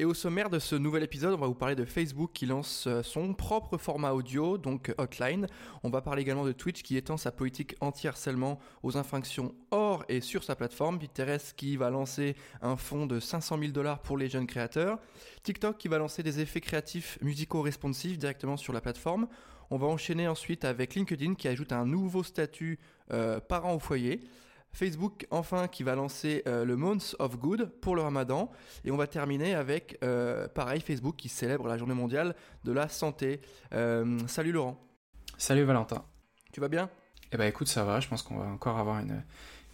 Et au sommaire de ce nouvel épisode, on va vous parler de Facebook qui lance euh, son propre format audio, donc Hotline. On va parler également de Twitch qui étend sa politique anti-harcèlement aux infractions hors et sur sa plateforme, Pinterest qui va lancer un fonds de 500 000 dollars pour les jeunes créateurs, TikTok qui va lancer des effets créatifs musicaux responsif directement sur la plateforme. On va enchaîner ensuite avec LinkedIn qui ajoute un nouveau statut euh, parent au foyer. Facebook enfin qui va lancer euh, le Month of Good pour le Ramadan et on va terminer avec euh, pareil Facebook qui célèbre la journée mondiale de la santé. salut Laurent. Salut Valentin. Tu vas bien? Eh ben écoute ça va, je pense qu'on va encore avoir une,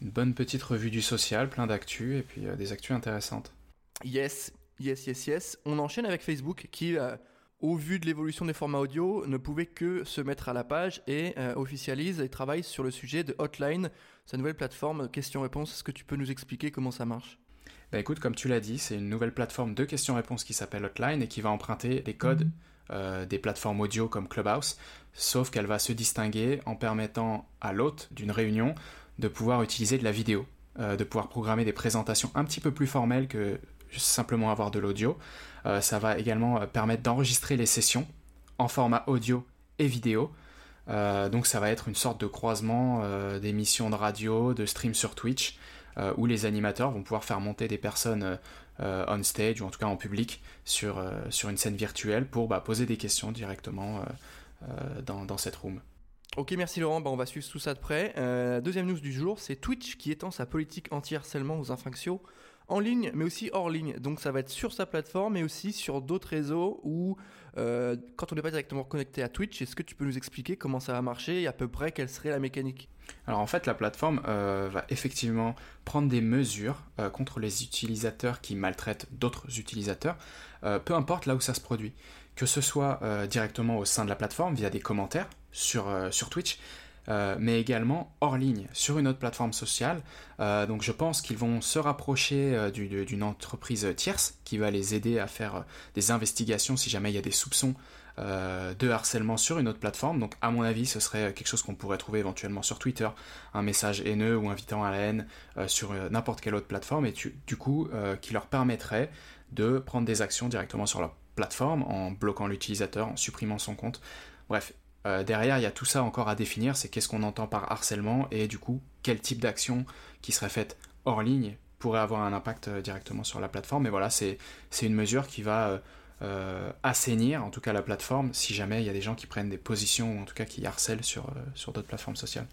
bonne petite revue du social, plein d'actu et puis des actus intéressantes. Yes, yes, yes, yes. On enchaîne avec Facebook qui au vu de l'évolution des formats audio, ne pouvait que se mettre à la page et euh, officialise et travaille sur le sujet de Hotline, sa nouvelle plateforme questions-réponses. Est-ce que tu peux nous expliquer comment ça marche? Bah écoute, comme tu l'as dit, c'est une nouvelle plateforme de questions-réponses qui s'appelle Hotline et qui va emprunter les codes mhm. euh, des plateformes audio comme Clubhouse, sauf qu'elle va se distinguer en permettant à l'hôte d'une réunion de pouvoir utiliser de la vidéo, euh, de pouvoir programmer des présentations un petit peu plus formelles que simplement avoir de l'audio. Euh, ça va également euh, permettre d'enregistrer les sessions en format audio et vidéo. Euh, donc ça va être une sorte de croisement d'émissions de radio, de stream sur Twitch, où les animateurs vont pouvoir faire monter des personnes on stage ou en tout cas en public sur, sur une scène virtuelle pour bah, poser des questions directement dans, dans, cette room. Ok, merci Laurent. Bah, on va suivre tout ça de près. deuxième news du jour, c'est Twitch qui étend sa politique anti-harcèlement aux infractions en ligne, mais aussi hors ligne. Donc ça va être sur sa plateforme, mais aussi sur d'autres réseaux où, euh, quand on n'est pas directement connecté à Twitch, est-ce que tu peux nous expliquer comment ça va marcher et à peu près quelle serait la mécanique? Alors en fait, la plateforme euh, va effectivement prendre des mesures euh, contre les utilisateurs qui maltraitent d'autres utilisateurs, peu importe là où ça se produit. Que ce soit directement au sein de la plateforme via des commentaires sur, sur Twitch, euh, mais également hors ligne, sur une autre plateforme sociale. Euh, donc je pense qu'ils vont se rapprocher euh, d'une entreprise tierce qui va les aider à faire des investigations si jamais il y a des soupçons de harcèlement sur une autre plateforme. Donc à mon avis, ce serait quelque chose qu'on pourrait trouver éventuellement sur Twitter, un message haineux ou invitant à la haine sur n'importe quelle autre plateforme, et du coup qui leur permettrait de prendre des actions directement sur leur plateforme en bloquant l'utilisateur, en supprimant son compte. Bref, euh, derrière, il y a tout ça encore à définir, c'est qu'est-ce qu'on entend par harcèlement et du coup, quel type d'action qui serait faite hors ligne pourrait avoir un impact euh, directement sur la plateforme. Mais voilà, c'est une mesure qui va euh, assainir en tout cas la plateforme si jamais il y a des gens qui prennent des positions ou en tout cas qui harcèlent sur, sur d'autres plateformes sociales.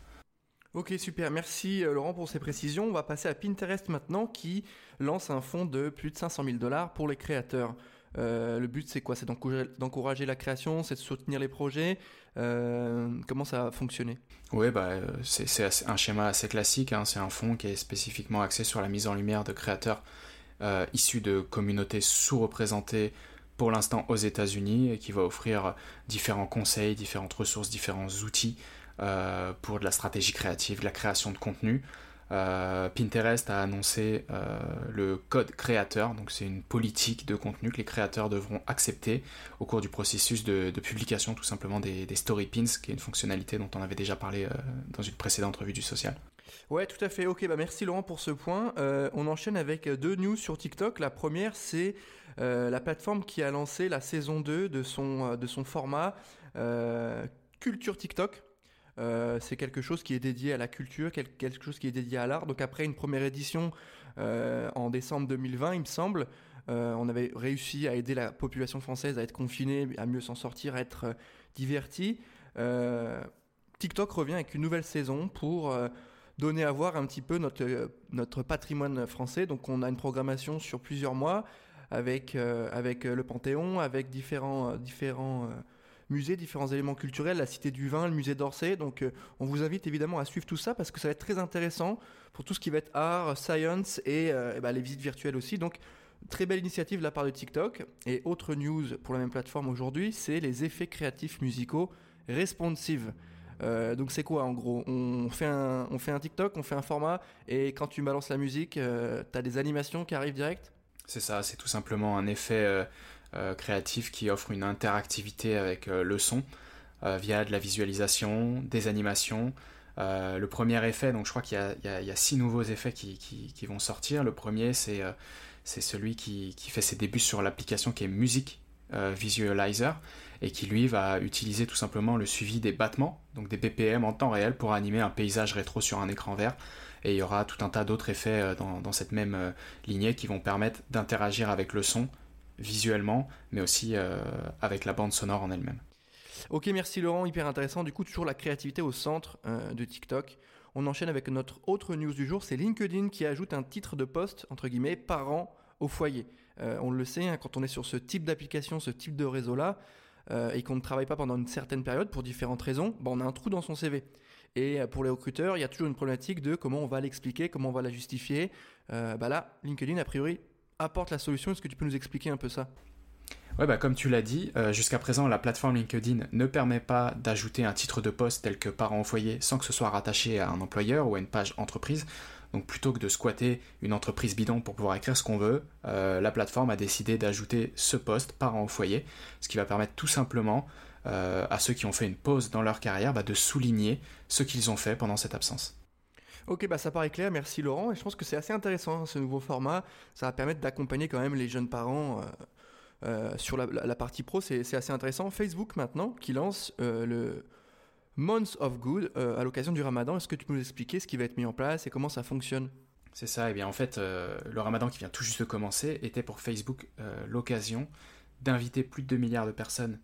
Ok, super. Merci Laurent pour ces précisions. On va passer à Pinterest maintenant qui lance un fonds de plus de 500 000 dollars pour les créateurs. Euh, le but, c'est quoi? C'est d'encourager la création, c'est de soutenir les projets. Euh, comment ça a fonctionné? Oui, bah, euh, c'est un schéma assez classique. Hein. C'est un fonds qui est spécifiquement axé sur la mise en lumière de créateurs issus de communautés sous-représentées pour l'instant aux États-Unis et qui va offrir différents conseils, différentes ressources, différents outils pour de la stratégie créative, de la création de contenu. Euh, Pinterest a annoncé euh, le code créateur, donc c'est une politique de contenu que les créateurs devront accepter au cours du processus de, publication tout simplement des, story pins, qui est une fonctionnalité dont on avait déjà parlé euh, dans une précédente revue du social. Ouais, tout à fait. Ok, bah merci Laurent pour ce point. on enchaîne avec deux news sur TikTok. La première, c'est la plateforme qui a lancé la saison 2 de son, de son format Culture TikTok. Euh, c'est quelque chose qui est dédié à la culture, quelque chose qui est dédié à l'art. Donc après une première édition euh, en décembre 2020, il me semble, euh, on avait réussi à aider la population française à être confinée, à mieux s'en sortir, à être divertie. TikTok revient avec une nouvelle saison pour donner à voir un petit peu notre, notre patrimoine français. Donc on a une programmation sur plusieurs mois avec, avec le Panthéon, avec différents... différents musées, différents éléments culturels, la Cité du Vin, le musée d'Orsay. Donc euh, on vous invite évidemment à suivre tout ça parce que ça va être très intéressant pour tout ce qui va être art, science et, euh, bah, les visites virtuelles aussi. Donc très belle initiative de la part de TikTok. Et autre news pour la même plateforme aujourd'hui, c'est les effets créatifs musicaux responsive. donc c'est quoi en gros? On fait, un, TikTok, on fait un format, et quand tu balances la musique, tu as des animations qui arrivent direct? C'est ça, c'est tout simplement un effet créatif qui offre une interactivité avec le son via de la visualisation, des animations. Euh, le premier effet, donc je crois qu'il y, a six nouveaux effets qui, vont sortir. Le premier, c'est euh, celui qui, fait ses débuts sur l'application qui est Music euh, Visualizer et qui lui va utiliser tout simplement le suivi des battements, donc des BPM en temps réel pour animer un paysage rétro sur un écran vert. Et il y aura tout un tas d'autres effets dans, cette même lignée qui vont permettre d'interagir avec le son visuellement, mais aussi avec la bande sonore en elle-même. Ok, merci Laurent, hyper intéressant. Du coup, toujours la créativité au centre euh, de TikTok. On enchaîne avec notre autre news du jour, c'est LinkedIn qui ajoute un titre de poste, entre guillemets, parent au foyer. Euh, on le sait, hein, quand on est sur ce type d'application, ce type de réseau-là, euh, et qu'on ne travaille pas pendant une certaine période pour différentes raisons, bah, on a un trou dans son CV. Et pour les recruteurs, il y a toujours une problématique de comment on va l'expliquer, comment on va la justifier. bah là, LinkedIn, a priori, apporte la solution. Est-ce que tu peux nous expliquer un peu ça? Ouais, bah, comme tu l'as dit, euh, jusqu'à présent, la plateforme LinkedIn ne permet pas d'ajouter un titre de poste tel que parent au foyer sans que ce soit rattaché à un employeur ou à une page entreprise. Donc plutôt que de squatter une entreprise bidon pour pouvoir écrire ce qu'on veut, euh, la plateforme a décidé d'ajouter ce poste parent au foyer, ce qui va permettre tout simplement euh, à ceux qui ont fait une pause dans leur carrière bah, de souligner ce qu'ils ont fait pendant cette absence. Ok, bah ça paraît clair, merci Laurent. Et je pense que c'est assez intéressant hein, ce nouveau format. Ça va permettre d'accompagner quand même les jeunes parents euh, sur la, partie pro, c'est assez intéressant. Facebook maintenant qui lance euh, le Month of Good euh, à l'occasion du Ramadan. Est-ce que tu peux nous expliquer ce qui va être mis en place et comment ça fonctionne? C'est ça. Et eh bien en fait, le Ramadan qui vient tout juste de commencer était pour Facebook l'occasion d'inviter plus de 2 milliards de personnes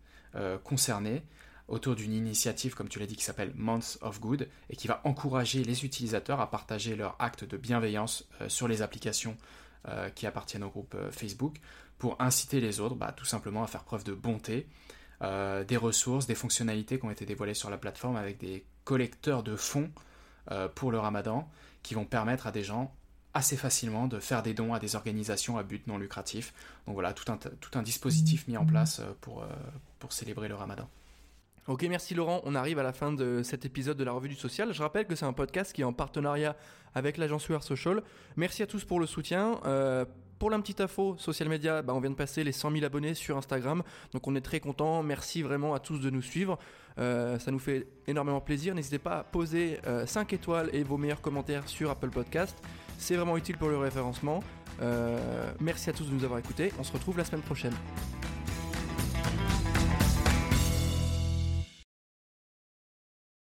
concernées autour d'une initiative, comme tu l'as dit, qui s'appelle Month of Good et qui va encourager les utilisateurs à partager leurs actes de bienveillance sur les applications qui appartiennent au groupe Facebook pour inciter les autres bah, tout simplement à faire preuve de bonté, euh, des ressources, des fonctionnalités qui ont été dévoilées sur la plateforme avec des collecteurs de fonds euh, pour le ramadan qui vont permettre à des gens assez facilement de faire des dons à des organisations à but non lucratif. Donc voilà, tout un, tout un dispositif mis en place euh, pour, pour célébrer le ramadan. Ok, merci Laurent. On arrive à la fin de cet épisode de la Revue du Social. Je rappelle que c'est un podcast qui est en partenariat avec l'agence UR Social. Merci à tous pour le soutien. Pour la petite info, social media, bah, on vient de passer les 100 000 abonnés sur Instagram, donc on est très content. Merci vraiment à tous de nous suivre. Euh, ça nous fait énormément plaisir. N'hésitez pas à poser 5 euh, étoiles et vos meilleurs commentaires sur Apple Podcast. C'est vraiment utile pour le référencement. Euh, merci à tous de nous avoir écoutés. On se retrouve la semaine prochaine.